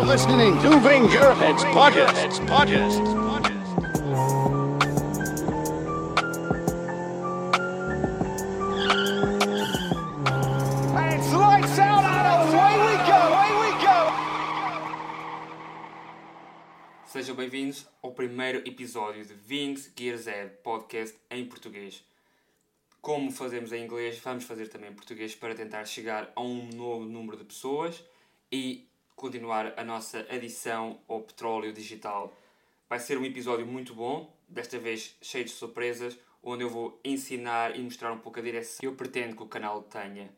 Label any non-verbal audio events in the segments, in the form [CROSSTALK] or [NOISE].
You're listening to Fingerheads Podcast. Podcast. It's lights out and away we go, away we go. Sejam bem-vindos ao primeiro episódio de Vings Gear Z Podcast em português. Como fazemos em inglês, vamos fazer também em português para tentar chegar a um novo número de pessoas e continuar a nossa adição ao petróleo digital. Vai ser um episódio muito bom, desta vez cheio de surpresas, onde eu vou ensinar e mostrar um pouco a direção que eu pretendo que o canal tenha.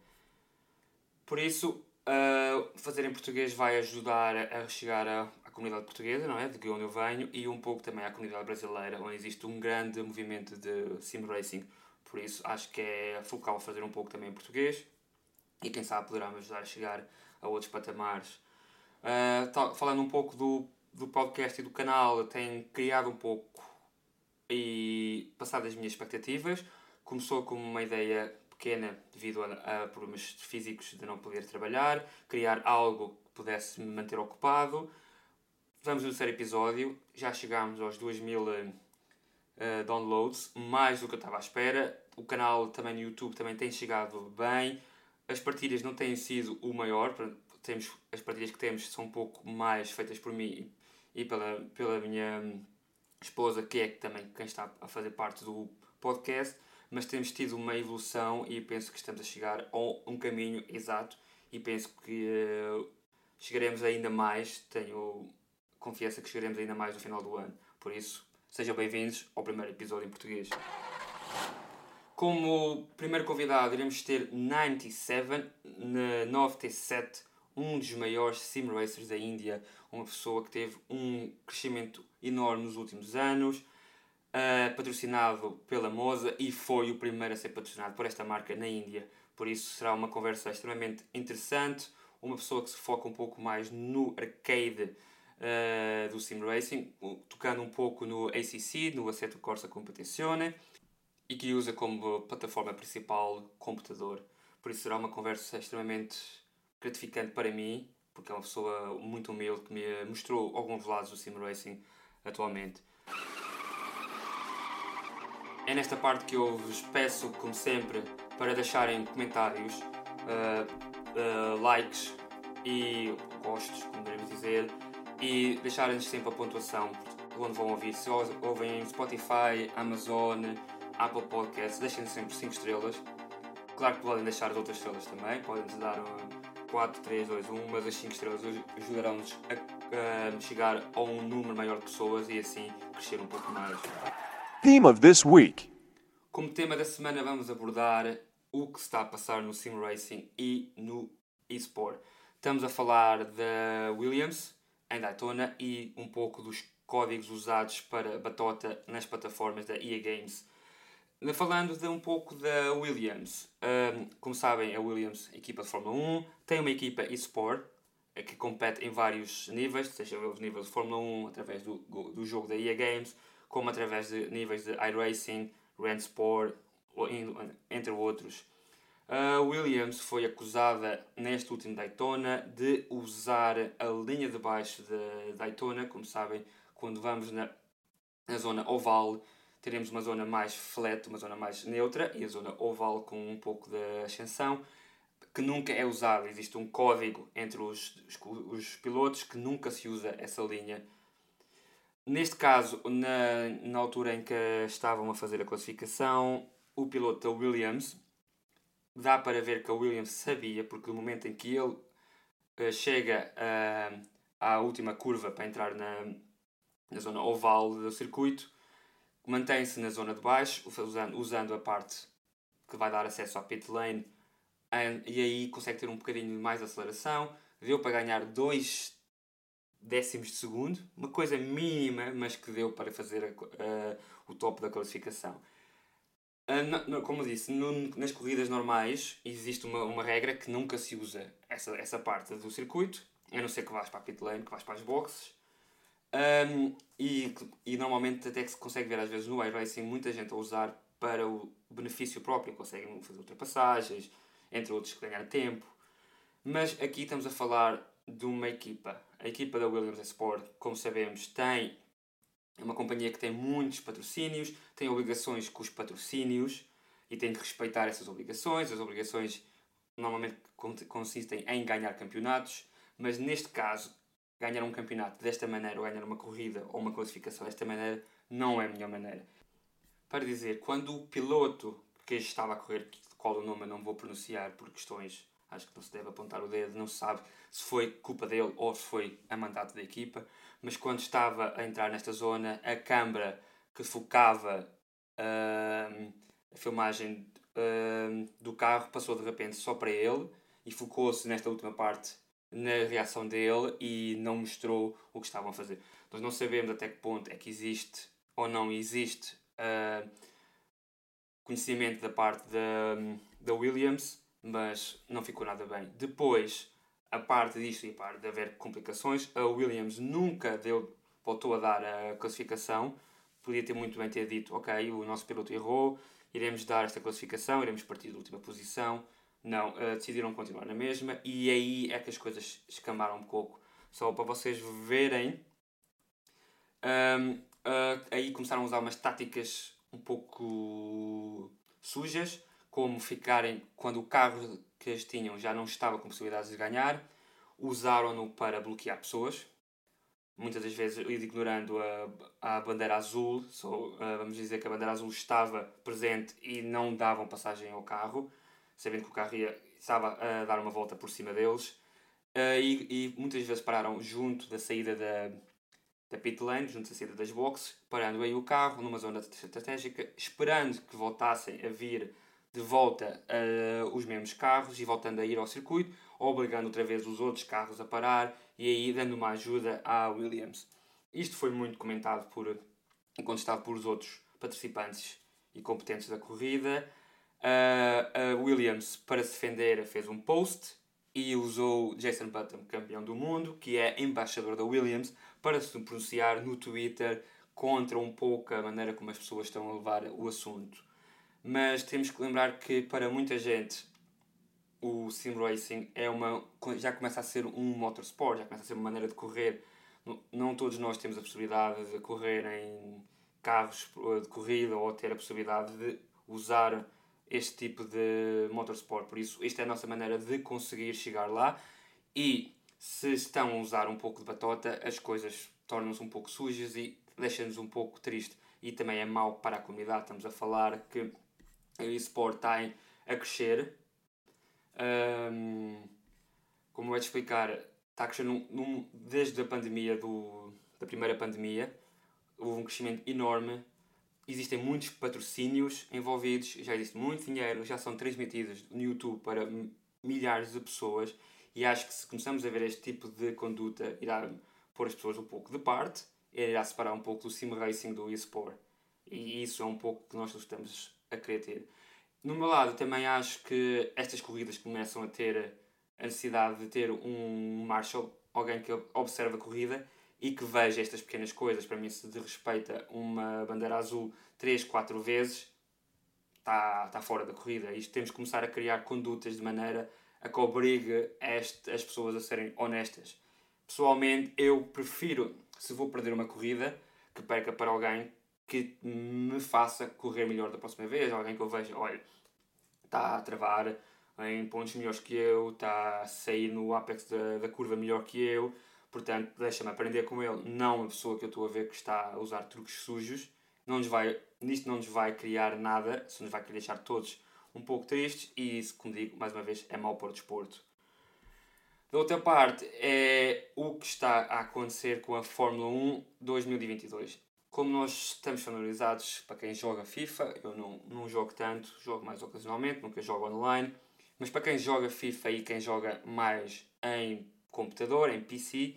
Por isso, uh, fazer em português vai ajudar a chegar à, comunidade portuguesa, não é? De onde eu venho, e um pouco também à comunidade brasileira, onde existe um grande movimento de sim racing. Por isso, acho que é focal fazer um pouco também em português, e quem sabe poderá me ajudar a chegar a outros patamares. Uh, tal- falando um pouco do, do podcast e do canal, tenho criado um pouco e passado as minhas expectativas. Começou como uma ideia pequena devido a, a problemas físicos de não poder trabalhar, criar algo que pudesse me manter ocupado. Vamos no terceiro episódio, já chegámos aos 2000 eh, eh, downloads, mais do que eu estava à espera. O canal também no YouTube também tem chegado bem. As partilhas não têm sido o maior, temos, as partilhas que temos são um pouco mais feitas por mim e pela, pela minha hum, esposa, que é também quem está a fazer parte do podcast, mas temos tido uma evolução e penso que estamos a chegar a um caminho exato e penso que eh, chegaremos ainda mais, tenho confiança que chegaremos ainda mais no final do ano. Por isso, sejam bem-vindos ao primeiro episódio em português. Como primeiro convidado, iremos ter 97, na 9T7, um dos maiores sim racers da Índia, uma pessoa que teve um crescimento enorme nos últimos anos, eh, patrocinado pela Moza e foi o primeiro a ser patrocinado por esta marca na Índia. Por isso será uma conversa extremamente interessante, uma pessoa que se foca um pouco mais no arcade eh, do sim racing, tocando um pouco no ACC, no Assetto Corsa Competizione, e que usa como plataforma principal computador. Por isso será uma conversa extremamente gratificante para mim, porque é uma pessoa muito humilde que me mostrou alguns lados do sim racing atualmente. É nesta parte que eu vos peço, como sempre, para deixarem comentários, uh, uh, likes e gostos, como devemos dizer, e deixarem-nos sempre a pontuação onde vão ouvir. Se ouvem em Spotify, Amazon, Apple Podcasts, deixem sempre 5 estrelas. Claro que podem deixar as outras estrelas também, podem-nos dar um 4, 3, 2, 1, mas as 5 estrelas ajudarão-nos a, a chegar a um número maior de pessoas e assim crescer um pouco mais. Theme of this week Como tema da semana vamos abordar o que está a passar no Sim Racing e no eSport. Estamos a falar da Williams em Daytona e um pouco dos códigos usados para batota nas plataformas da EA Games. Falando de um pouco da Williams, hum, como sabem, a Williams, equipa de Fórmula 1, tem uma equipa eSport eh, que compete em vários níveis, seja os níveis de Fórmula 1 através do, do jogo da EA Games, como através de níveis de iRacing, Randsport, ou in- entre outros. A Williams foi acusada neste último Daytona de usar a linha de baixo de Daytona, como sabem, quando vamos na, na zona oval teremos uma zona mais flat, uma zona mais neutra e a zona oval com um pouco de ascensão que nunca é usada. Existe um código entre os, os, os pilotos que nunca se usa essa linha. Neste caso, na, na altura em que estavam a fazer a classificação, o piloto da Williams, dá para ver que a Williams sabia, porque no momento em que ele eh, chega ah, à última curva para entrar na, na zona oval do circuito, mantém-se na zona de baixo, usando, usando a parte que vai dar acesso à pit lane, e aí consegue ter um bocadinho mais de aceleração. Deu para ganhar 2 décimos de segundo, uma coisa mínima, mas que deu para fazer o top da classificação. Ah, como disse, nas corridas normais existe uma, uma regra que nunca se usa essa, essa parte do circuito, a não ser que vás para a pit lane, que vais para as boxes. Um, e, e normalmente até que se consegue ver às vezes no iRacing muita gente a usar para o benefício próprio, conseguem fazer ultrapassagens, entre outros ganhar tempo. Mas aqui estamos a falar de uma equipa. A equipa da Williams Sport, como sabemos, tem é uma companhia que tem muitos patrocínios, tem obrigações com os patrocínios e tem que respeitar essas obrigações. As obrigações normalmente consistem em ganhar campeonatos, mas neste caso, ganhar um campeonato desta maneira, ou ganhar uma corrida ou uma classificação desta maneira, não é a melhor maneira. Para dizer, quando o piloto que estava a correr, qual o nome eu não vou pronunciar por questões, acho que não se deve apontar o dedo, não se sabe se foi culpa dele ou se foi a mandato da equipa, mas quando estava a entrar nesta zona, a câmara que focava uh, a filmagem uh, do carro passou de repente só para ele e focou-se nesta última parte na reação dele e não mostrou o que estavam a fazer. Nós não sabemos até que ponto é que existe ou não existe uh, conhecimento da parte da, da Williams, mas não ficou nada bem. Depois, a parte disto e a parte de haver complicações, a Williams nunca deu, voltou a dar a classificação. Podia ter muito bem ter dito, ok, o nosso piloto errou, iremos dar esta classificação, iremos partir da última posição. Não, uh, decidiram continuar na mesma e aí é que as coisas escamaram um pouco. Só para vocês verem, um, uh, aí começaram a usar umas táticas um pouco sujas, como ficarem quando o carro que eles tinham já não estava com possibilidades de ganhar, usaram-no para bloquear pessoas, muitas das vezes ignorando a, a bandeira azul, so, uh, vamos dizer que a bandeira azul estava presente e não davam passagem ao carro, sabendo que o carro ia, estava a dar uma volta por cima deles, uh, e, e, muitas vezes pararam junto da saída da, da pit lane, junto da saída das boxes, parando aí o carro numa zona estratégica, esperando que voltassem a vir de volta uh, os mesmos carros e voltando a ir ao circuito, obrigando outra vez os outros carros a parar e aí dando uma ajuda à Williams. Isto foi muito comentado por, contestado por os outros participantes e competentes da corrida. A Williams, para se defender, fez um post e usou Jason Button, campeão do mundo, que é embaixador da Williams, para se pronunciar no Twitter contra um pouco a maneira como as pessoas estão a levar o assunto mas temos que lembrar que para muita gente o sim racing é uma já começa a ser um motorsport, já começa a ser uma maneira de correr. Não todos nós temos a possibilidade de correr em carros de corrida ou ter a possibilidade de usar este tipo de motorsport. Por isso, esta é a nossa maneira de conseguir chegar lá. E se estão a usar um pouco de batota, as coisas tornam-se um pouco sujas e deixam-nos um pouco triste. E também é mau para a comunidade. Estamos a falar que o eSport está a crescer. Um, como é de explicar, está a crescer num, num, desde a pandemia, do, da primeira pandemia, houve um crescimento enorme. Existem muitos patrocínios envolvidos, já existe muito dinheiro, já são transmitidos no YouTube para milhares de pessoas. E acho que se começamos a ver este tipo de conduta, irá pôr as pessoas um pouco de parte, irá separar um pouco do sim racing do eSport. E isso é um pouco que nós estamos a querer ter. No meu lado, também acho que estas corridas começam a ter a necessidade de ter um marshal, alguém que observe a corrida e que veja estas pequenas coisas. Para mim, se de respeita uma bandeira azul 3, 4 vezes, está, está fora da corrida. Isto temos que começar a criar condutas de maneira a que obrigue este, as pessoas a serem honestas. Pessoalmente, eu prefiro, se vou perder uma corrida, que perca para alguém que me faça correr melhor da próxima vez, alguém que eu veja, olha, está a travar em pontos melhores que eu, está a sair no apex da, da curva melhor que eu, portanto deixa-me aprender com ele, não a pessoa que eu estou a ver que está a usar truques sujos, não nos vai, nisto não nos vai criar nada, só nos vai deixar todos um pouco tristes e isso, como digo, mais uma vez, é mau para o desporto. Da outra parte, é o que está a acontecer com a Fórmula 1 2022 como nós estamos familiarizados, para quem joga FIFA, eu não, não jogo tanto, jogo mais ocasionalmente, nunca jogo online, mas para quem joga FIFA e quem joga mais em computador, em PC,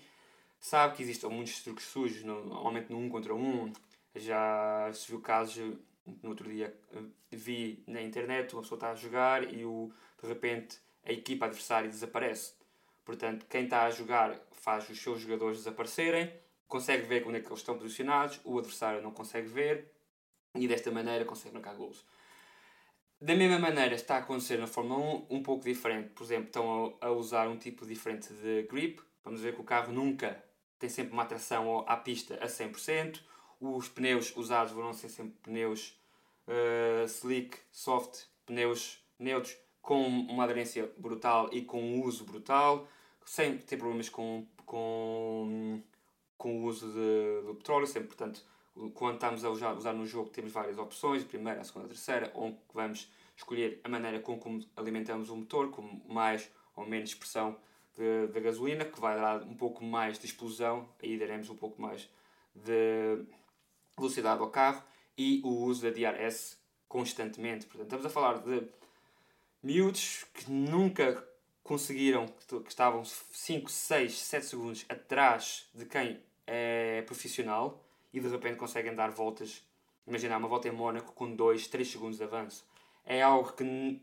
sabe que existem muitos truques sujos, normalmente no 1 um contra 1. Um. Já se viu casos, no outro dia vi na internet, uma pessoa está a jogar e o, de repente a equipa adversária desaparece. Portanto, quem está a jogar faz os seus jogadores desaparecerem consegue ver onde é que eles estão posicionados, o adversário não consegue ver e desta maneira consegue marcar gols. Da mesma maneira está a acontecer na Fórmula 1 um pouco diferente. Por exemplo, estão a, usar um tipo diferente de grip vamos ver que o carro nunca tem sempre uma atração à pista a 100%. Os pneus usados vão ser sempre pneus uh, slick, soft, pneus neutros com uma aderência brutal e com um uso brutal, sem ter problemas com, com, com o uso do petróleo, sempre, portanto, quando estamos a usar, usar no jogo temos várias opções, a primeira, a segunda, a terceira, onde vamos escolher a maneira com como alimentamos o motor, com mais ou menos pressão da gasolina, que vai dar um pouco mais de explosão, aí daremos um pouco mais de velocidade ao carro, e o uso da DRS constantemente. Portanto, estamos a falar de miúdos que nunca conseguiram, que estavam 5, 6, 7 segundos atrás de quem é profissional e de repente conseguem dar voltas. Imaginar uma volta em Mónaco com 2, 3 segundos de avanço. É algo que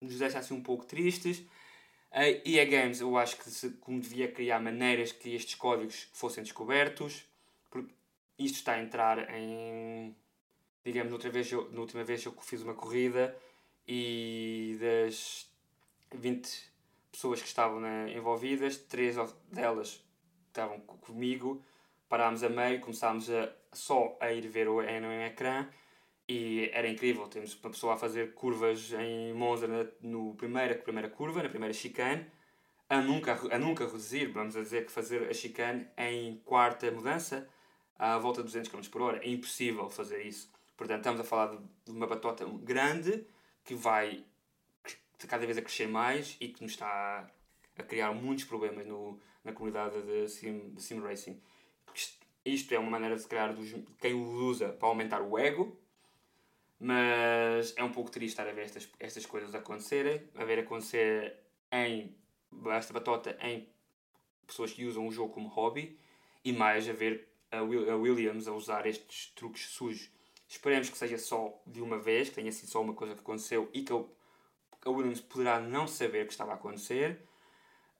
nos deixa assim um pouco tristes. A EA Games, eu acho que se, como devia criar maneiras que estes códigos fossem descobertos, porque isto está a entrar em. Digamos, outra vez eu, na última vez eu fiz uma corrida e das 20 pessoas que estavam né, envolvidas, três delas estavam comigo, parámos a meio, começámos a, só a ir ver o no ecrã e era incrível. Temos uma pessoa a fazer curvas em Monza na no primeira, primeira curva, na primeira chicane, a nunca, a nunca reduzir, vamos dizer que fazer a chicane em quarta mudança à volta de 200 km por hora. É impossível fazer isso. Portanto, estamos a falar de uma batota grande que vai cada vez a crescer mais e que nos está a criar muitos problemas no, na comunidade de sim, de sim racing. Isto é uma maneira de criar dos, quem o usa para aumentar o ego, mas é um pouco triste estar a ver estas, estas coisas acontecerem, a ver acontecer em esta batota em pessoas que usam o jogo como hobby e mais a ver a, Williams a usar estes truques sujos Esperemos que seja só de uma vez, que tenha sido só uma coisa que aconteceu e que a Williams poderá não saber o que estava a acontecer.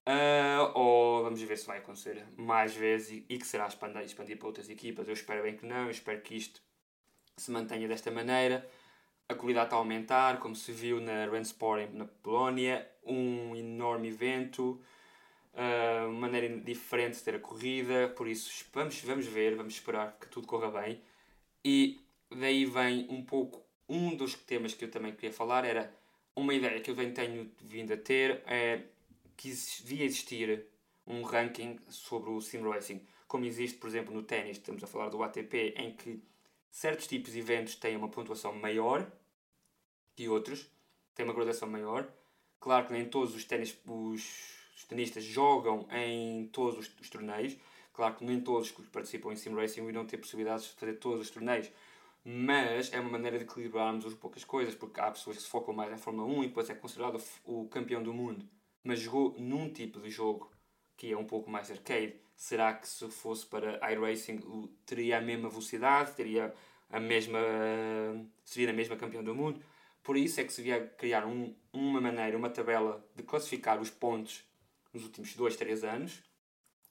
Uh, ou vamos ver se vai acontecer mais vezes e, que será expandir para outras equipas. Eu espero bem que não, espero que isto se mantenha desta maneira. A qualidade está a aumentar, como se viu na Rensport na Polónia, um enorme evento, uh, uma maneira diferente de ter a corrida, por isso vamos, vamos ver, vamos esperar que tudo corra bem. E daí vem um pouco um dos temas que eu também queria falar era uma ideia que eu bem tenho vindo a ter é que devia existir um ranking sobre o sim racing. Como existe por exemplo no ténis estamos a falar do ATP em que certos tipos de eventos têm uma pontuação maior que outros têm uma graduação maior. Claro que nem todos os ténis os, tenistas jogam em todos os, os torneios. Claro que nem todos que participam em sim racing irão ter possibilidades de fazer todos os torneios. Mas é uma maneira de equilibrarmos as poucas coisas, porque há pessoas que se focam mais na Fórmula 1 e depois é considerado o campeão do mundo, mas jogou num tipo de jogo que é um pouco mais arcade. Será que se fosse para iRacing teria a mesma velocidade, teria a mesma seria a mesma campeão do mundo? Por isso é que se devia criar um, uma maneira, uma tabela de classificar os pontos nos últimos 2, 3 anos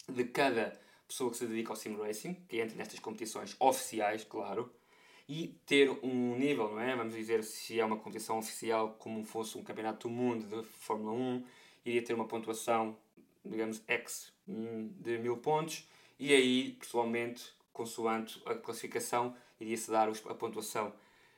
de cada pessoa que se dedica ao sim racing, que entra nestas competições oficiais, claro, e ter um nível, não é? Vamos dizer, se é uma competição oficial, como fosse um campeonato do mundo de Fórmula 1, iria ter uma pontuação, digamos, X hum, de mil pontos, e aí, pessoalmente, consoante a classificação, iria-se dar a pontuação.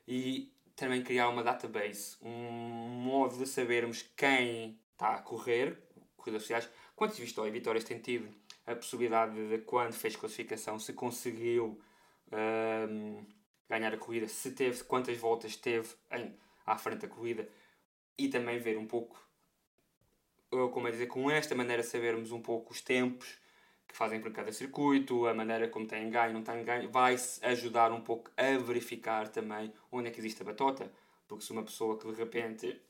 E também criar uma database, um modo de sabermos quem está a correr, corridas oficiais, quantas vitórias tem tido, a possibilidade de quando fez classificação, se conseguiu. Um, ganhar a corrida, se teve, quantas voltas teve em, à frente da corrida e também ver um pouco, como é dizer, com esta maneira sabermos um pouco os tempos que fazem por cada circuito, a maneira como têm ganho, não têm ganho, vai ajudar um pouco a verificar também onde é que existe a batota, porque se uma pessoa que de repente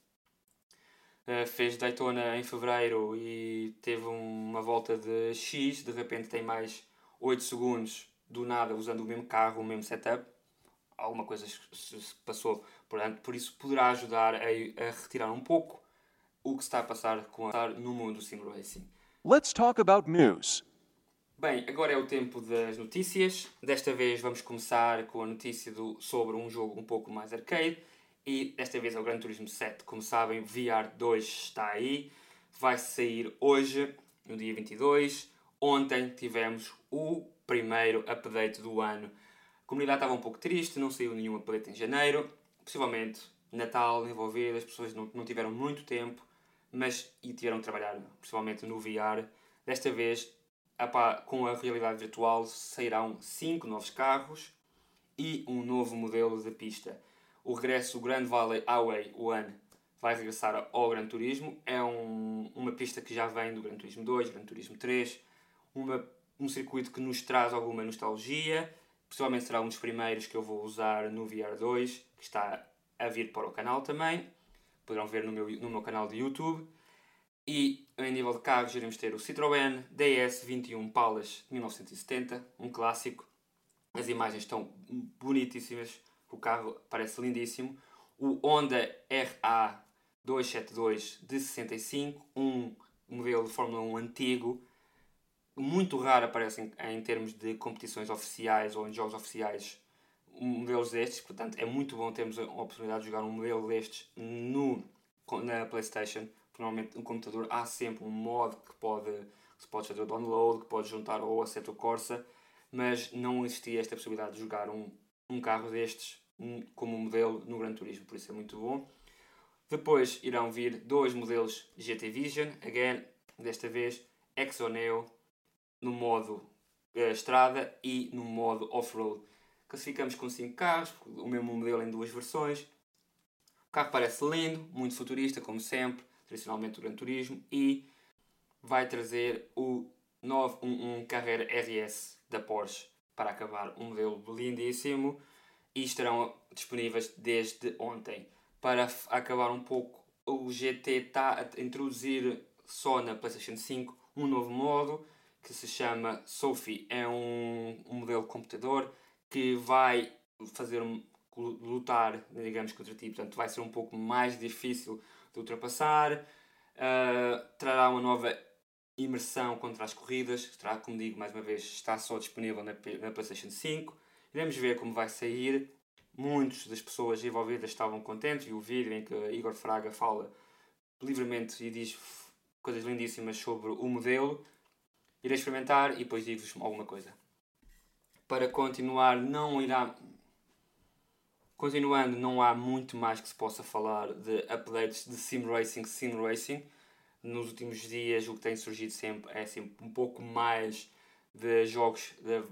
Uh, fez Daytona em fevereiro e teve uma volta de X, de repente tem mais 8 segundos do nada usando o mesmo carro, o mesmo setup, alguma coisa se passou. Portanto, por isso poderá ajudar a retirar um pouco o que está a passar com a, no mundo do sim racing. Let's talk about news. Bem, agora é o tempo das notícias. Desta vez vamos começar com a notícia do, sobre um jogo um pouco mais arcade. E desta vez é o Gran Turismo 7. Como sabem, VR 2 está aí. Vai sair hoje, no dia 22. Ontem tivemos o primeiro update do ano. A comunidade estava um pouco triste, não saiu nenhum update em janeiro. Possivelmente Natal envolvido, as pessoas não, não tiveram muito tempo, mas e tiveram que trabalhar principalmente no VR. Desta vez, apá, com a realidade virtual, sairão 5 novos carros e um novo modelo de pista. O regresso do Grand Valley Highway One vai regressar ao Gran Turismo. É um, uma pista que já vem do Gran Turismo 2, Gran Turismo 3, uma, um circuito que nos traz alguma nostalgia. Possivelmente será um dos primeiros que eu vou usar no VR2, que está a vir para o canal também. Poderão ver no meu, no meu canal de YouTube. E em nível de carros iremos ter o Citroën DS21 Palace 1970, um clássico. As imagens estão bonitíssimas, o carro parece lindíssimo. O Honda RA272 de 65, um modelo de Fórmula 1 antigo, muito raro aparece em, em termos de competições oficiais ou em jogos oficiais modelos destes, portanto é muito bom termos a oportunidade de jogar um modelo destes no, na Playstation, porque normalmente no computador há sempre um modo que pode, que se pode fazer o download, que pode juntar ao Assetto Corsa, mas não existia esta possibilidade de jogar um, um carro destes como modelo no Gran Turismo, por isso é muito bom. Depois irão vir dois modelos GT Vision, again, desta vez Exoneo no modo uh, estrada e no modo off-road. Classificamos com 5 carros, o mesmo modelo em duas versões. O carro parece lindo, muito futurista, como sempre, tradicionalmente o Gran Turismo, e vai trazer o 911 Carrera RS da Porsche para acabar um modelo lindíssimo e estarão disponíveis desde ontem. Para acabar um pouco, o GT está a introduzir só na PlayStation 5 um novo modo que se chama Sophie. É um, um modelo computador que vai fazer lutar, digamos, contra ti. Portanto, vai ser um pouco mais difícil de ultrapassar. Uh, trará uma nova imersão contra as corridas. Estará, como digo, mais uma vez, está só disponível na, na PlayStation 5. Iremos ver como vai sair. Muitas das pessoas envolvidas estavam contentes. E o vídeo em que Igor Fraga fala livremente e diz coisas lindíssimas sobre o modelo. Irei experimentar e depois digo-vos alguma coisa. Para continuar, não irá. Continuando, não há muito mais que se possa falar de updates de Sim Racing, Sim Racing. Nos últimos dias, o que tem surgido sempre é sempre um pouco mais de jogos de,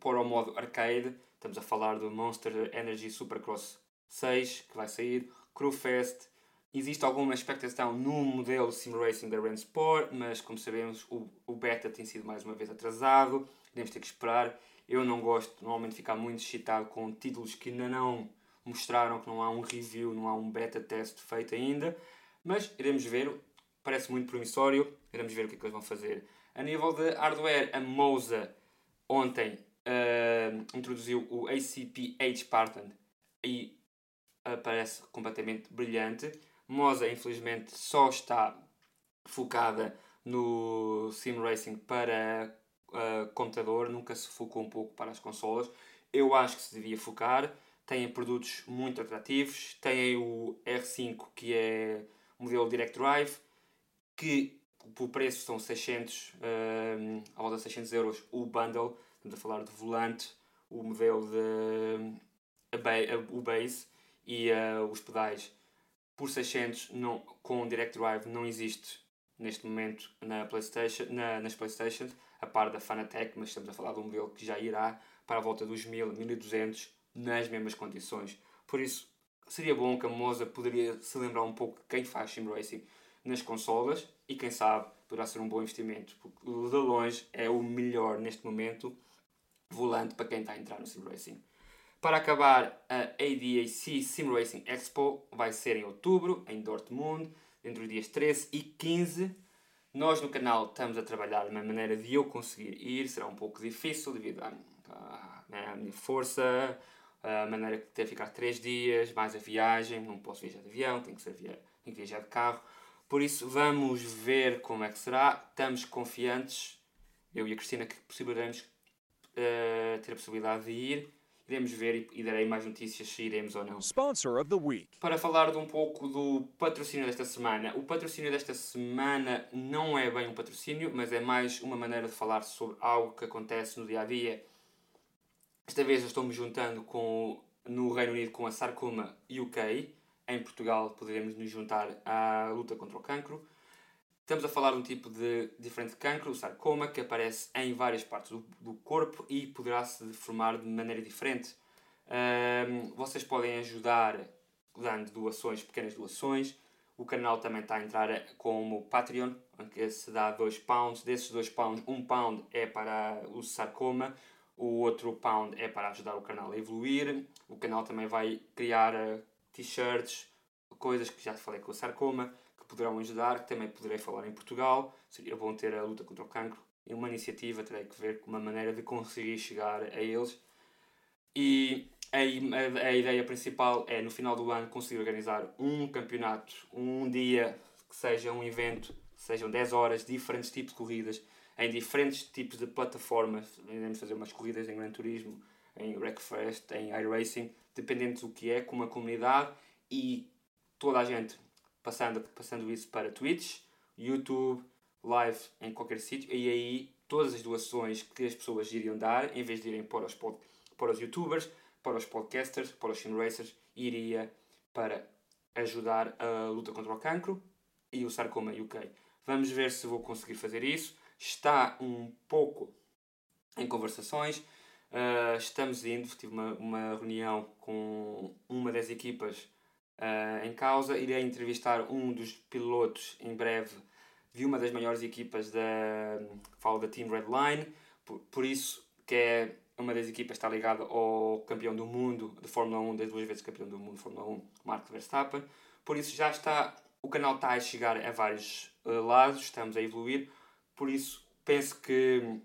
para o modo arcade. Estamos a falar do Monster Energy Supercross 6, que vai sair, Crewfest, Existe alguma expectação no modelo Sim Racing da Sport, mas como sabemos o, o beta tem sido mais uma vez atrasado, temos ter que esperar. Eu não gosto normalmente de ficar muito excitado com títulos que ainda não mostraram, que não há um review, não há um beta test feito ainda, mas iremos ver, parece muito promissório, iremos ver o que é que eles vão fazer. A nível de hardware, a Moza ontem uh, introduziu o ACP H Pattern e uh, parece completamente brilhante. Moza, infelizmente, só está focada no sim racing para uh, computador, nunca se focou um pouco para as consolas. Eu acho que se devia focar. Tem produtos muito atrativos. Tem o R5, que é modelo Direct Drive, que por preço são 600, uh, à volta de 600 euros o bundle. Estamos a falar de volante, o modelo de uh, o base e uh, os pedais por 600 não, com Direct Drive não existe neste momento na PlayStation, na, nas Playstations, a par da Fanatec, mas estamos a falar de um modelo que já irá para a volta dos 1000, 1200 nas mesmas condições. Por isso, seria bom que a Moza poderia se lembrar um pouco de quem faz Sim Racing nas consolas e quem sabe poderá ser um bom investimento, porque de longe é o melhor neste momento volante para quem está a entrar no Sim Racing. Para acabar, a ADAC Sim Racing Expo vai ser em outubro, em Dortmund, entre os dias 13 e 15. Nós no canal estamos a trabalhar uma maneira de eu conseguir ir, será um pouco difícil devido à, à, à minha força, a maneira de ter que ficar 3 dias, mais a viagem, não posso viajar de avião, tenho que, ser via, tenho que viajar de carro. Por isso vamos ver como é que será. Estamos confiantes, eu e a Cristina, que possivelmente uh, ter a possibilidade de ir Iremos ver e, e darei mais notícias se iremos ou não. Sponsor of the Week. Para falar de um pouco do patrocínio desta semana. O patrocínio desta semana não é bem um patrocínio, mas é mais uma maneira de falar sobre algo que acontece no dia a dia. Esta vez eu estou me juntando com, no Reino Unido com a Sarcoma UK. Em Portugal poderemos nos juntar à luta contra o cancro. Estamos a falar de um tipo de diferente de cancro, o sarcoma, que aparece em várias partes do, do corpo e poderá se formar de maneira diferente. Um, vocês podem ajudar dando doações, pequenas doações. O canal também está a entrar como Patreon, em que se dá 2 pounds. Desses 2 pounds, 1 um pound é para o sarcoma, o outro pound é para ajudar o canal a evoluir. O canal também vai criar uh, t-shirts, coisas que já falei com o sarcoma poderão ajudar, também poderei falar em Portugal. Seria bom ter a luta contra o cancro e uma iniciativa, terei que ver uma maneira de conseguir chegar a eles. E a, a, a, ideia principal é no final do ano conseguir organizar um campeonato, um dia que seja um evento, sejam 10 horas, diferentes tipos de corridas, em diferentes tipos de plataformas. Iremos fazer umas corridas em Gran Turismo, em Wreckfest, em iRacing, dependendo do que é, com uma comunidade e toda a gente passando, passando isso para Twitch, YouTube, live em qualquer sítio, e aí todas as doações que as pessoas iriam dar, em vez de irem para os, pod, para os youtubers, para os podcasters, para os simracers, iria para ajudar a luta contra o cancro e o sarcoma UK. Vamos ver se vou conseguir fazer isso. Está um pouco em conversações. Uh, estamos indo, tive uma, uma reunião com uma das equipas uh, em causa. Irei entrevistar um dos pilotos em breve de uma das maiores equipas da, falo da Team Redline, por, por isso que é uma das equipas está ligada ao campeão do mundo de Fórmula 1, das duas vezes campeão do mundo de Fórmula 1, Mark Verstappen. Por isso já está, o canal está a chegar a vários uh, lados, estamos a evoluir. Por isso penso que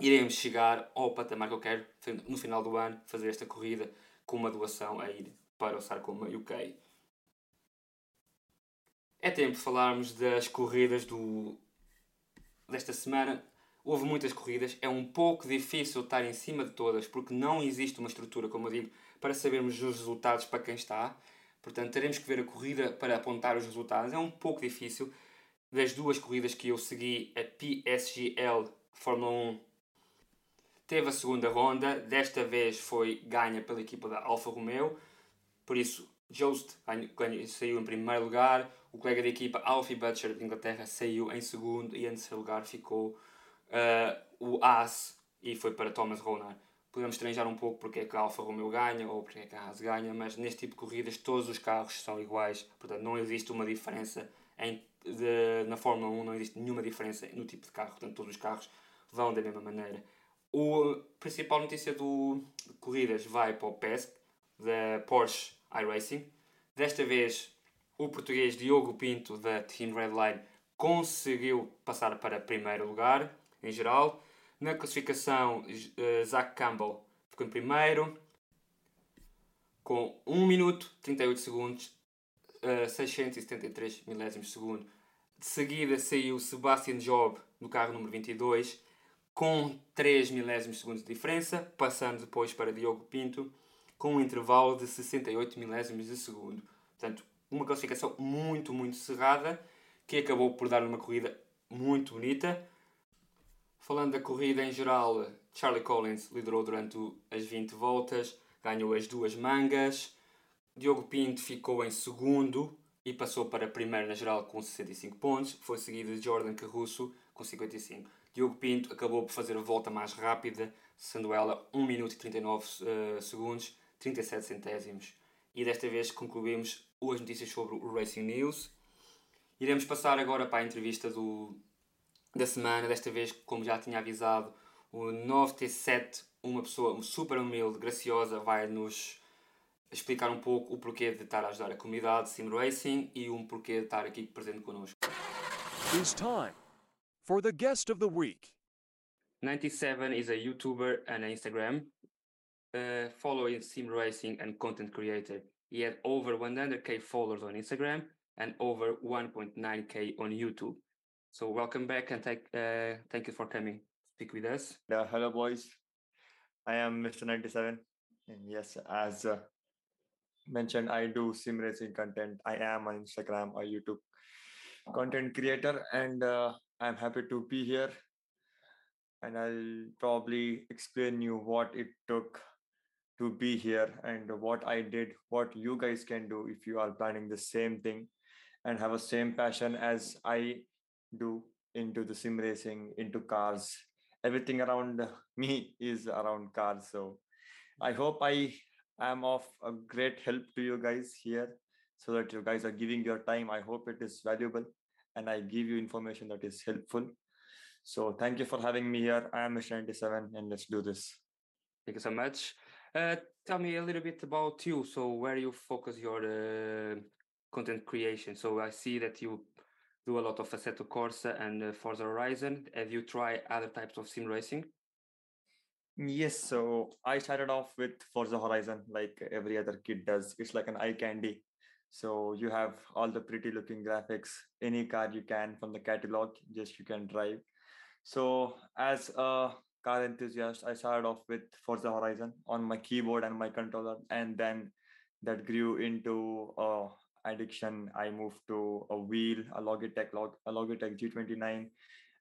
iremos chegar ao patamar que eu quero no final do ano, fazer esta corrida com uma doação a ir para o Sarcoma UK. É tempo de falarmos das corridas do... desta semana. Houve muitas corridas, é um pouco difícil estar em cima de todas porque não existe uma estrutura, como eu digo, para sabermos os resultados para quem está. Portanto, teremos que ver a corrida para apontar os resultados. É um pouco difícil. Das duas corridas que eu segui, a PSGL Fórmula 1 teve a segunda ronda. Desta vez foi ganha pela equipa da Alfa Romeo. Por isso, Jost saiu em primeiro lugar, o colega da equipa Alfie Butcher de Inglaterra saiu em segundo e em terceiro lugar ficou uh, o Haas e foi para Thomas Ronar. Podemos estranjar um pouco porque é que a Alfa Romeo ganha ou porque é que a Haas ganha, mas neste tipo de corridas todos os carros são iguais, portanto não existe uma diferença em, de, na Fórmula 1, não existe nenhuma diferença no tipo de carro, portanto todos os carros vão da mesma maneira. O principal notícia do, de corridas vai para o PESC, da Porsche iRacing. Desta vez, o português Diogo Pinto, da Team Redline, conseguiu passar para primeiro lugar, em geral. Na classificação, uh, Zach Campbell ficou em primeiro, com 1 minuto 38 segundos, uh, 673 milésimos de segundo. De seguida saiu Sebastian Job no carro número 22, com 3 milésimos de segundos de diferença, passando depois para Diogo Pinto com um intervalo de 68 milésimos de segundo. Portanto, uma classificação muito, muito cerrada, que acabou por dar uma corrida muito bonita. Falando da corrida em geral, Charlie Collins liderou durante as 20 voltas, ganhou as duas mangas. Diogo Pinto ficou em segundo e passou para primeiro na geral com 65 pontos. Foi seguido de Jordan Carrusso com 55. Diogo Pinto acabou por fazer a volta mais rápida, sendo ela 1 minuto e 39 uh, segundos 37 centésimos. E desta vez concluímos as notícias sobre o Racing News. Iremos passar agora para a entrevista do, da semana. Desta vez, como já tinha avisado, o 9T7, uma pessoa super humilde, graciosa, vai nos explicar um pouco o porquê de estar a ajudar a comunidade Sim Racing e um porquê de estar aqui presente connosco. It's time for the guest of the week. 97 is a YouTuber and Instagram uh, following sim racing and content creator. He had over 100k followers on Instagram and over 1.9k on YouTube. So welcome back and thank uh, thank you for coming speak with us. Yeah, hello boys. I am Mr. 97. And yes, as uh, mentioned, I do sim racing content. I am on Instagram or YouTube content creator, and uh, I'm happy to be here. And I'll probably explain you what it took to be here and what I did, what you guys can do if you are planning the same thing and have a same passion as I do into the sim racing, into cars. Everything around me is around cars. So I hope I am of a great help to you guys here so that you guys are giving your time. I hope it is valuable and I give you information that is helpful. So thank you for having me here. I am Mr. 97 and let's do this. Thank you so much. Uh, tell me a little bit about you. So where you focus your uh, content creation. So I see that you do a lot of Assetto Corsa and uh, Forza Horizon. Have you tried other types of sim racing? Yes, so I started off with Forza Horizon like every other kid does. It's like an eye candy. So you have all the pretty looking graphics, any car you can from the catalog, just you can drive. So as a car enthusiast, I started off with Forza Horizon on my keyboard and my controller, and then that grew into uh, addiction. I moved to a wheel, a Logitech, Log, a Logitech G29,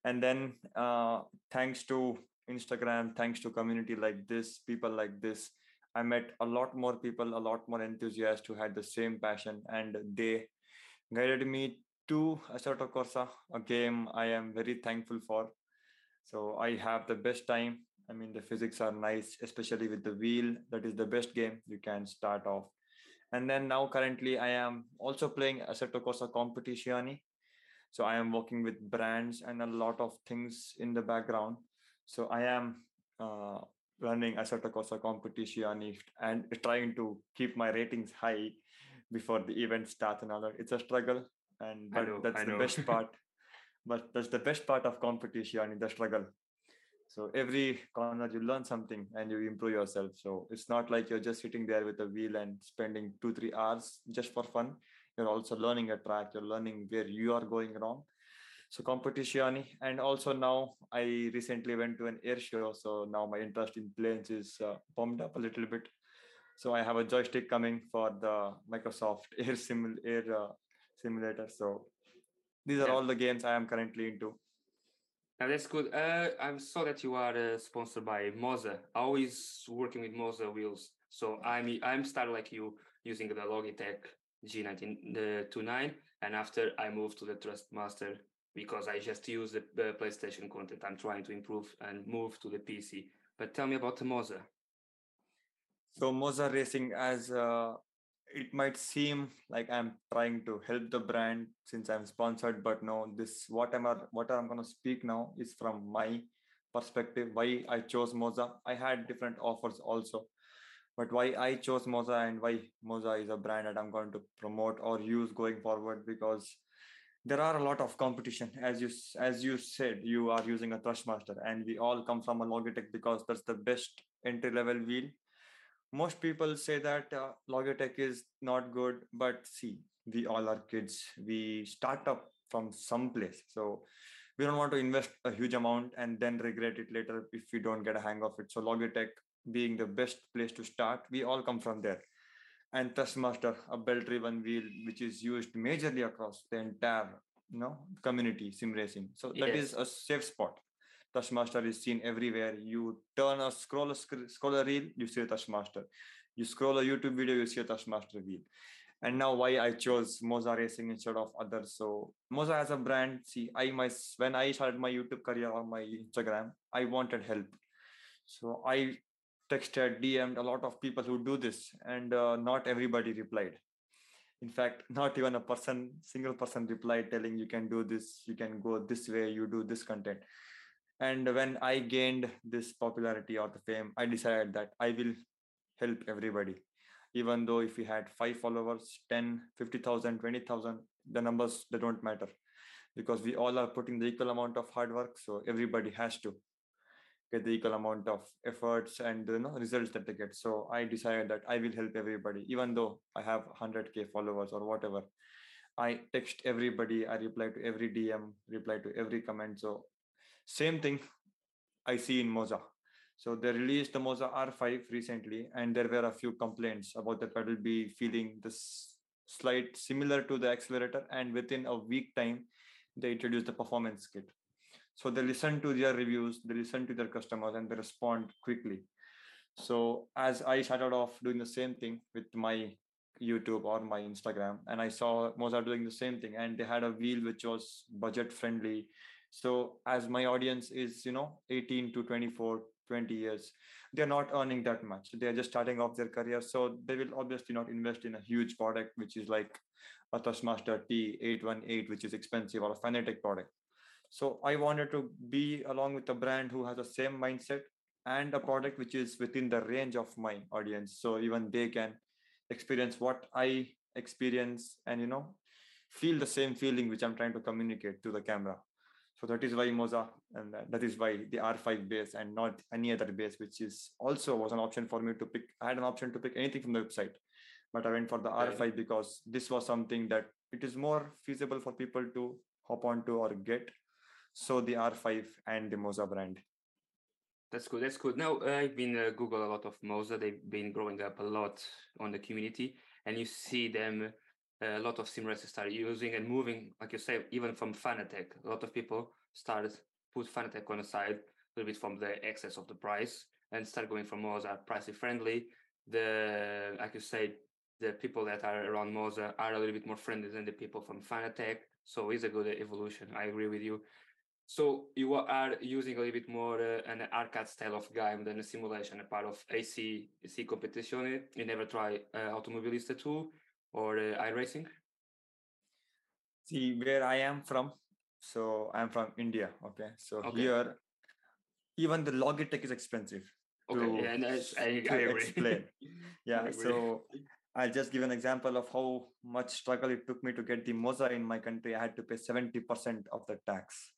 and then uh, thanks to Instagram, thanks to community like this, people like this, I met a lot more people, a lot more enthusiasts who had the same passion, and they guided me to Assetto Corsa, a game I am very thankful for. So I have the best time. I mean, the physics are nice, especially with the wheel. That is the best game you can start off. And then now, currently, I am also playing Assetto Corsa Competizioni. So I am working with brands and a lot of things in the background. So I am uh, running Assetto Corsa Competizioni and trying to keep my ratings high before the event starts and all that. It's a struggle, and but know, that's the best part. But that's the best part of competition, the struggle. So every corner you learn something and you improve yourself. So it's not like you're just sitting there with a wheel and spending two, three hours just for fun. You're also learning a track, you're learning where you are going wrong. So competition and also now I recently went to an air show. So now my interest in planes is uh, pumped up a little bit. So I have a joystick coming for the Microsoft [LAUGHS] Air Simul Air uh, Simulator. So these are Yeah. all the games I am currently into. Now that's good. Uh, I saw that you are uh, sponsored by Moza. Always working with Moza wheels. So I'm I'm started like you using the Logitech G19 the 29, and after I moved to the Trustmaster because I just use the, the PlayStation content. I'm trying to improve and move to the PC. But tell me about the Moza. So Moza Racing, as uh, it might seem like I'm trying to help the brand since I'm sponsored, but no, this what I'm what I'm gonna speak now is from my perspective. Why I chose Moza. I had different offers also, but why I chose Moza and why Moza is a brand that I'm going to promote or use going forward because there are a lot of competition as you as you said you are using a thrustmaster and we all come from a logitech because that's the best entry level wheel most people say that uh, logitech is not good but see we all are kids we start up from some place so we don't want to invest a huge amount and then regret it later if we don't get a hang of it so logitech being the best place to start we all come from there and Thrustmaster, a belt-driven wheel which is used majorly across the entire you know, community sim racing. So that is Yes. a safe spot. Thrustmaster is seen everywhere. You turn a scroll a sc- scroll a reel, you see a Thrustmaster. You scroll a YouTube video, you see a Thrustmaster wheel. And now why I chose Moza Racing instead of others. So Moza as a brand, see, I my when I started my YouTube career or my Instagram, I wanted help. So I texted, DM'd a lot of people who do this, and uh, not everybody replied. In fact, [LAUGHS] not even a person, single person replied telling you can do this, you can go this way, you do this content. And when I gained this popularity or the fame, I decided that I will help everybody. Even though if we had five followers, 10, 50,000, 20,000, the numbers, they don't matter because we all are putting the equal amount of hard work. So everybody has to get the equal amount of efforts and you know results that they get so i decided that i will help everybody even though i have 100k followers or whatever i text everybody i reply to every dm reply to every comment so same thing i see in moza So they released the Moza R5 recently, and there were a few complaints about the pedal be feeling this slight similar to the accelerator, and within a week time, they introduced the performance kit. So they listen to their reviews, they listen to their customers, and they respond quickly. So as I started off doing the same thing with my YouTube or my Instagram, and I saw Moza doing the same thing, and they had a wheel which was budget friendly. So as my audience is, you know, 18 to 24, 20 years, they're not earning that much. They're just starting off their career. So they will obviously not invest in a huge product, which is like a Thrustmaster T818, which is expensive, or a Fanatec product. So I wanted to be along with a brand who has the same mindset and a product which is within the range of my audience. So even they can experience what I experience and you know feel the same feeling which I'm trying to communicate to the camera. So that is why Moza and that is why the R5 base and not any other base, which is also was an option for me to pick. I had an option to pick anything from the website, but I went for the R5 because this was something that it is more feasible for people to hop onto or get. So the R5 and the Moza brand. That's good. That's good. Now I've been uh, Google a lot of Moza. They've been growing up a lot on the community, and you see them. A lot of sim racers start using and moving, like you say, even from Fanatec. A lot of people started put Fanatec on the side a little bit from the excess of the price and start going from Moza, pricey friendly. The like you say, the people that are around Moza are a little bit more friendly than the people from Fanatec. So it's a good evolution. I agree with you. So you are using a little bit more uh, an arcade style of game than a simulation, a part of AC C competition. You never try uh, Automobilista 2 or uh, iRacing? See where I am from. So I'm from India. Okay. So Okay. here, even the Logitech is expensive. Okay, to- yeah, and I, I, I agree. explain. [LAUGHS] Yeah. agree. So I'll just give an example of how much struggle it took me to get the Moza in my country. I had to pay 70% of the tax.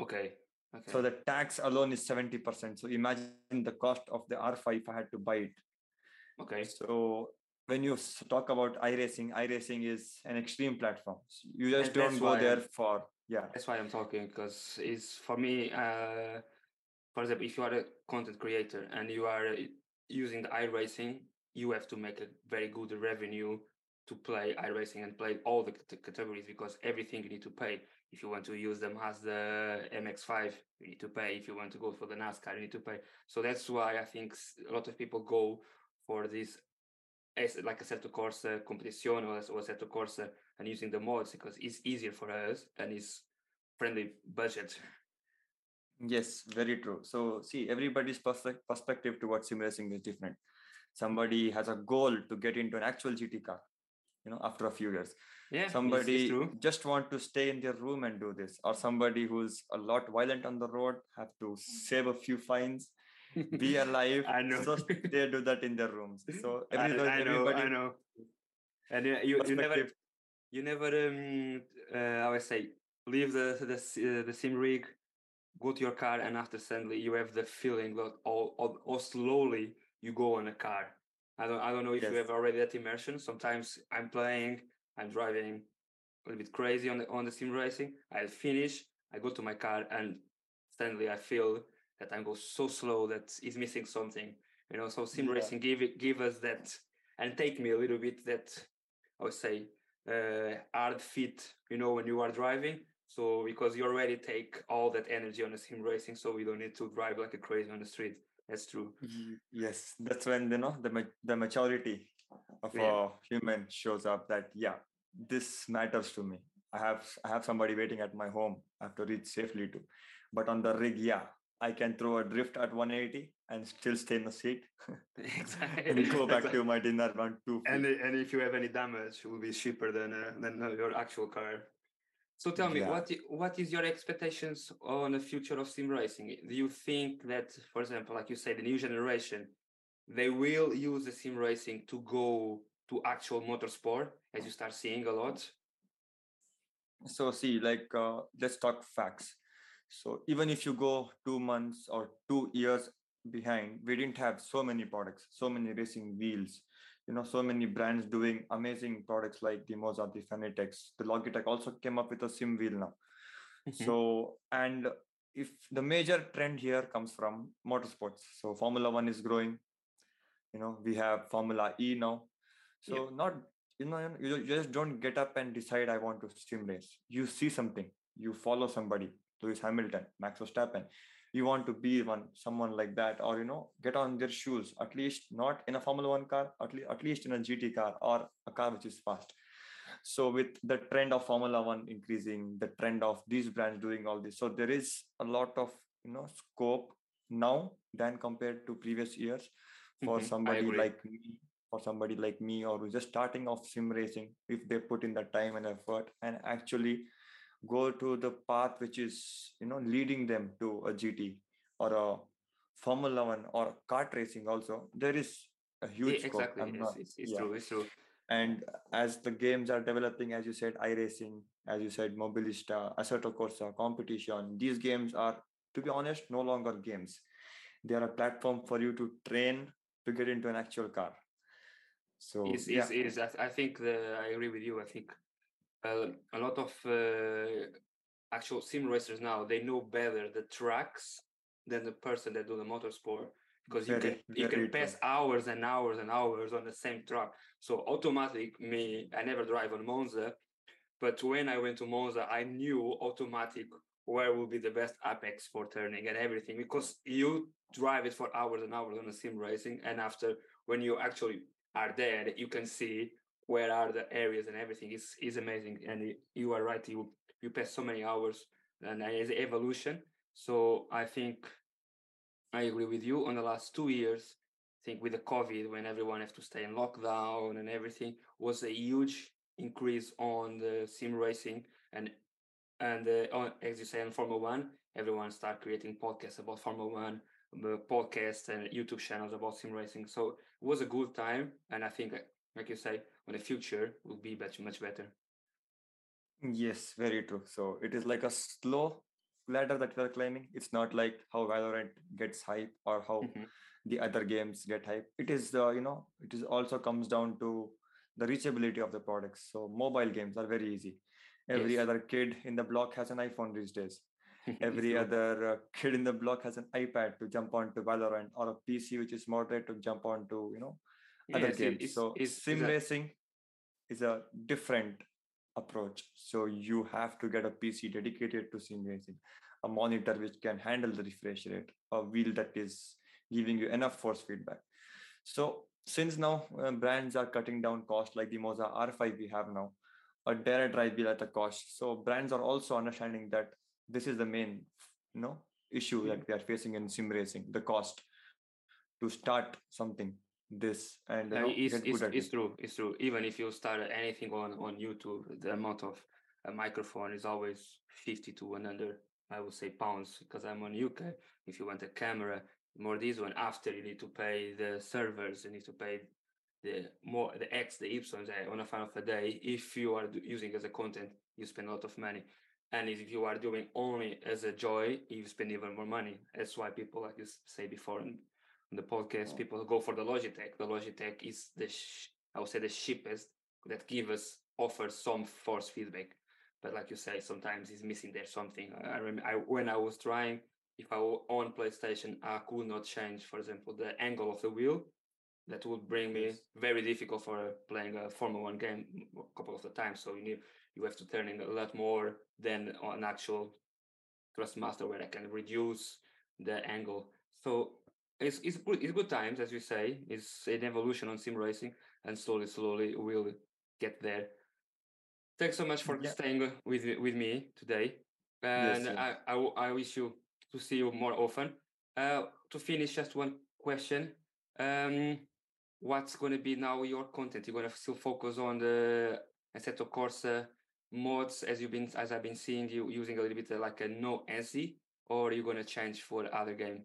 okay. Okay. So the tax alone is 70%. So imagine the cost of the R5 if I had to buy it. okay. So when you talk about iRacing, iRacing is an extreme platform. You just don't go there for yeah. That's why I'm talking because it's for me. Uh, for example, if you are a content creator and you are uh, using the iRacing, you have to make a very good revenue to play iRacing and play all the cate- categories because everything you need to pay. If you want to use them as the MX5, you need to pay. If you want to go for the NASCAR, you need to pay. So that's why I think a lot of people go for this, as like a Assetto Corsa uh, competition or or Assetto Corsa uh, and using the mods because it's easier for us and it's friendly budget. Yes, very true. So see, everybody's perspe- perspective towards sim racing is different. Somebody has a goal to get into an actual GT car, you know, after a few years. Yeah, it's- it's somebody true. just want to stay in their room and do this, or somebody who's a lot violent on the road have to save a few fines, be alive. [LAUGHS] I know. So they do that in their rooms. So [LAUGHS] I, everybody, I know, I know. And uh, you, you never, you never, um, uh, how I say, leave the the uh, the sim rig, go to your car, and after suddenly you have the feeling that all, all, all slowly you go on a car. I don't, I don't know if you have already that immersion. Sometimes I'm playing, I'm driving a little bit crazy on the on the sim racing. I finish, I go to my car, and suddenly I feel that I go so slow that is missing something. You know, so sim Yeah. racing give it give us that and take me a little bit that I would say uh, hard fit. You know, when you are driving. So because you already take all that energy on the sim racing, so we don't need to drive like a crazy on the street. That's true. Yes, that's when you know the ma- the maturity of Yeah. a human shows up. That yeah, this matters to me. I have I have somebody waiting at my home. I have to reach safely to. But on the rig, yeah, I can throw a drift at 180 and still stay in the seat [LAUGHS] [LAUGHS] exactly. and go back Exactly. to my dinner on two. and and if you have any damage, it will be cheaper than uh, than uh, your actual car. So tell me, Yeah. what what is your expectations on the future of sim racing? Do you think that, for example, like you say, the new generation, they will use the sim racing to go to actual motorsport, as you start seeing a lot? so see like uh, let's talk facts so even if you go two months or two years behind we didn't have so many products so many racing wheels you know so many brands doing amazing products like the Moza, the Fanatec, the Logitech also came up with a sim wheel now Mm-hmm. so [LAUGHS] and if the major trend here comes from motorsports so formula 1 is growing you know we have formula e now so Yep. not you know you you just don't get up and decide i want to sim race you see something you follow somebody lewis hamilton max verstappen. You want to be one someone like that or you know get on their shoes at least not in a formula 1 car at, le- at least in a gt car or a car which is fast. So with the trend of formula 1 increasing the trend of these brands doing all this so there is a lot of you know scope now than compared to previous years for Mhm, somebody like me for somebody like me or who's just starting off sim racing if they put in the time and effort and actually go to the path which is you know leading them to a gt or a formula 1 or kart racing also there is a huge Yeah, exactly. It's, not- it's, it's yeah. true. It's true. and as the games are developing as you said iRacing as you said mobilista assetto corsa competition these games are to be honest no longer games they are a platform for you to train to get into an actual car so is yeah is is I, I think the, I agree with you. I think a lot of uh, actual sim racers now they know better the tracks than the person that do the motorsport because you can you can very pass true. hours and hours and hours on the same track. So automatic me I never drive on Monza, but when I went to Monza I knew automatic where will be the best apex for turning and everything because you drive it for hours and hours on a sim racing and after when you actually are there you can see where are the areas and everything is is amazing. And you are right you you pass so many hours and as evolution. So i think i agree with you. On the last two years i think with the covid when everyone has to stay in lockdown and everything was a huge increase on the sim racing. And and uh, on, as you say on Formula One, everyone start creating podcasts about Formula One, podcasts and YouTube channels about sim racing. So it was a good time, and I think, uh, like you say, in the future will be much much better. Yes, very true. So it is like a slow ladder that we are climbing. It's not like how Valorant gets hype or how Mhm. the other games get hype. It is the you know it is also comes down to the reachability of the products. So mobile games are very easy. Every Yes. other kid in the block has an iPhone these days. [LAUGHS] Every other uh, kid in the block has an iPad to jump onto Valorant or a PC which is moderate to jump onto you know other Yes, games. it's- so it's- sim racing is a different approach. So you have to get a PC dedicated to sim racing, a monitor which can handle the refresh rate, a wheel that is giving you enough force feedback. So since now uh, brands are cutting down cost like the Moza R5 we have now, a direct drive wheel at a cost. So brands are also understanding that this is the main you know issue that we are facing in sim racing, the cost to start something this and it's, it's, it's it. true. It's true. Even if you start anything on, on YouTube, the amount of a microphone is always 50 to 100, I would say, pounds because I'm on UK. If you want a camera, more this one, after you need to pay the servers, you need to pay the more the X, the uh, on a final of a day. If you are using as a content, you spend a lot of money. And if you are doing only as a joy, you spend even more money. That's why people, like you say before, on on the podcast, people go for the Logitech. The Logitech is the, sh- I would say, the cheapest that give us offers some force feedback. But like you say, sometimes it's missing there something. I, I, rem- I when I was trying, if I were on PlayStation, I could not change, for example, the angle of the wheel. That would bring me very difficult for playing a Formula One game a couple of the times. So you need you have to turn in a lot more than an actual Thrustmaster where I can reduce the angle. So it's it's good it's good times as you say. It's an evolution on sim racing, and slowly slowly we'll get there. Thanks so much for Yeah. staying uh, with with me today, Yes, and I, I, I I wish you to see you more often. Uh, to finish, just one question. Um, what's going to be now your content? You're going to still focus on the Assetto Corsa mods as you've been as I've been seeing you using a little bit uh, like a no NC, or are you going to change for other game?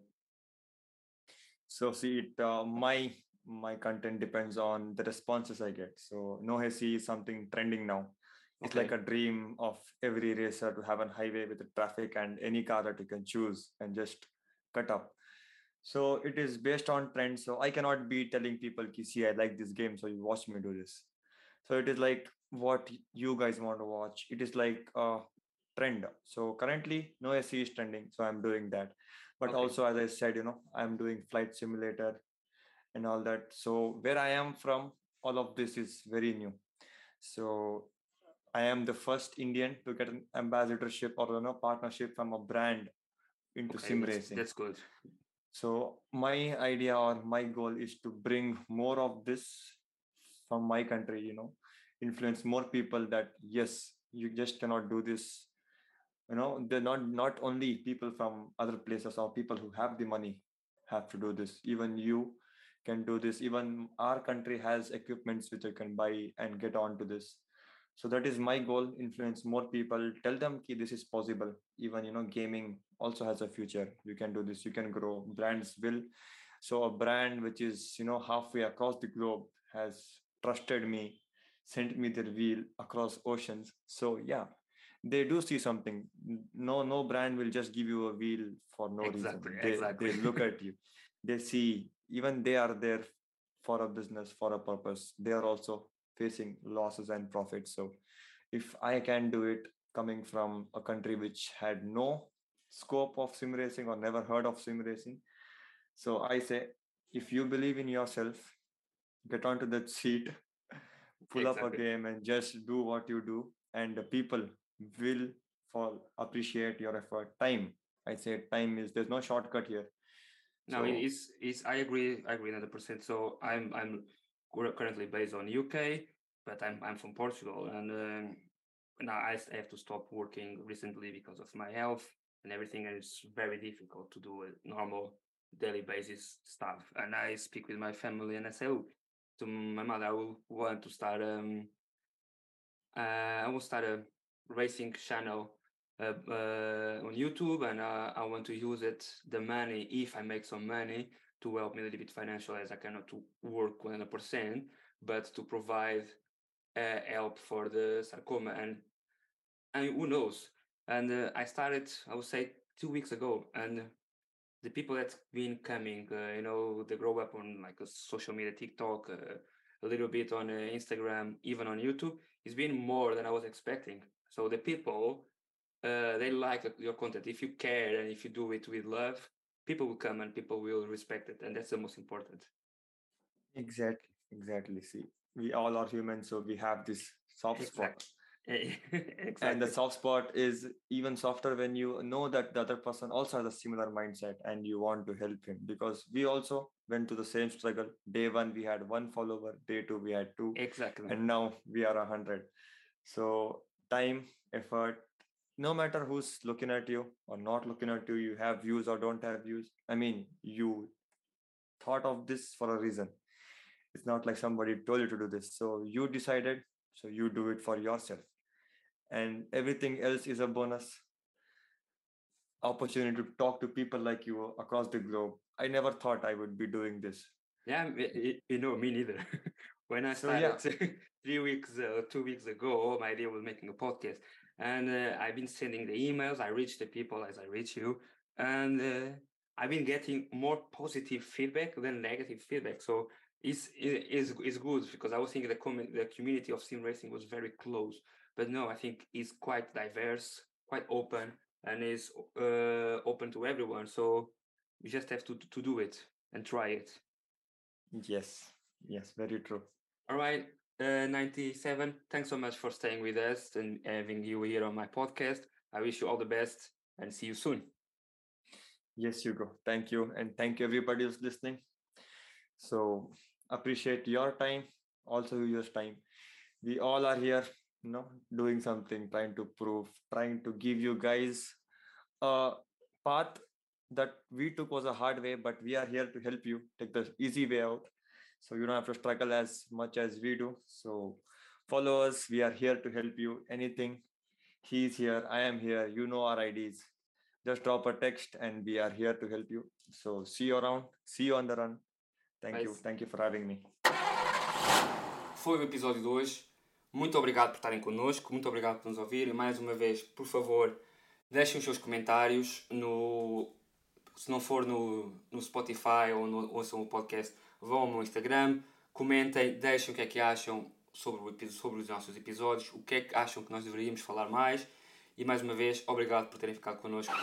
So see it uh, my my content depends on the responses I get. So no Hesi is something trending now. It's like a dream of every racer to have a highway with the traffic and any car that you can choose and just cut up. So it is based on trends. So I cannot be telling people, "Ki, see, I like this game, so you watch me do this. So it is like what you guys want to watch. It is like a trend. So currently, no SE is trending, so I'm doing that. But Okay. also, as I said, you know, I'm doing flight simulator and all that. So where I am from, all of this is very new. So I am the first Indian to get an ambassadorship or you know partnership from a brand into Okay, sim racing. that's good. So my idea or my goal is to bring more of this from my country, you know, influence more people that yes, you just cannot do this. You know, they're not not only people from other places or people who have the money have to do this. Even you can do this. Even our country has equipments which you can buy and get on to this. So that is my goal. Influence more people. Tell them ki this is possible. Even you know, gaming also has a future. You can do this. You can grow. Brands will. So a brand which is you know halfway across the globe has trusted me, sent me their wheel across oceans. So yeah, they do see something. No, no brand will just give you a wheel for no Exactly, reason. They, exactly. they look at [LAUGHS] you. They see even they are there for a business for a purpose. They are also facing losses and profits. So if I can do it coming from a country which had no scope of sim racing or never heard of sim racing, so I say if you believe in yourself, get onto that seat, pull up a game and just do what you do, and the people will fall appreciate your effort. Time. I say time is there's no shortcut here. No, So- is I agree I agree hundred percent. So I'm I'm currently based on UK, but I'm I'm from Portugal, and um, now i have to stop working recently because of my health and everything, and it's very difficult to do a normal daily basis stuff. And I speak with my family, and I say, look, to my mother, I will want to start um uh, I will start a racing channel uh, uh, on YouTube, and uh, I want to use it the money if I make some money to help me a little bit financially, as I cannot work one hundred percent, but to provide uh, help for the sarcoma and and who knows. And uh, I started, I would say, two weeks ago, and the people that's been coming, uh, you know, they grow up on like a social media, TikTok, a little bit on Instagram, even on YouTube. It's been more than I was expecting. So the people, uh, they like uh, your content. If you care and if you do it with love, people will come and people will respect it, and that's the most important. Exactly. Exactly. See, we all are human, so we have this soft spot. Exact- exactly. [LAUGHS] and the soft spot is even softer when you know that the other person also has a similar mindset and you want to help him because we also went to the same struggle day one we had one follower day two we had two exactly. and now we are a hundred so time effort no matter who's looking at you or not looking at you you have views or don't have views. I mean you thought of this for a reason. It's not like somebody told you to do this. So you decided so you do it for yourself. And everything else is a bonus. Opportunity to talk to people like you across the globe. I never thought i would be doing this. Yeah, you know, me neither. [LAUGHS] when I So, started yeah. [LAUGHS] three weeks, uh, two weeks ago, my idea was making a podcast, and uh, I've been sending the emails. I reach the people as I reach you, and uh, I've been getting more positive feedback than negative feedback. So it's it- it's, it's good because I was thinking the commu- the community of sim racing was very close, but no, I think it's quite diverse, quite open, and is uh, open to everyone. So you just have to to do it and try it. yes yes very true All right, uh, 97. Thanks so much for staying with us and having you here on my podcast. I wish you all the best and see you soon. Yes, Hugo. Thank you. And thank you, everybody who's listening. So, appreciate your time, also your time. We all are here, you know, doing something, trying to prove, trying to give you guys a path that we took was a hard way, but we are here to help you take the easy way out. So, you don't have to struggle as much as we do. So, follow us. We are here to help you. Anything. He's here. I am here. You know our IDs just drop a text and we are here to help you. So see you around. See you on the run. Thank you. Nice. Thank you for having me. Foi o episódio de hoje. Muito obrigado por estarem connosco, muito obrigado por nos ouvirem. Mais uma vez, por favor, deixem os seus comentários no. Se não for no, no Spotify ou no, ouçam o podcast, vão ao meu Instagram, comentem, deixem o que é que acham sobre, o, sobre os nossos episódios, o que é que acham que nós deveríamos falar mais E mais uma vez, obrigado por terem ficado connosco.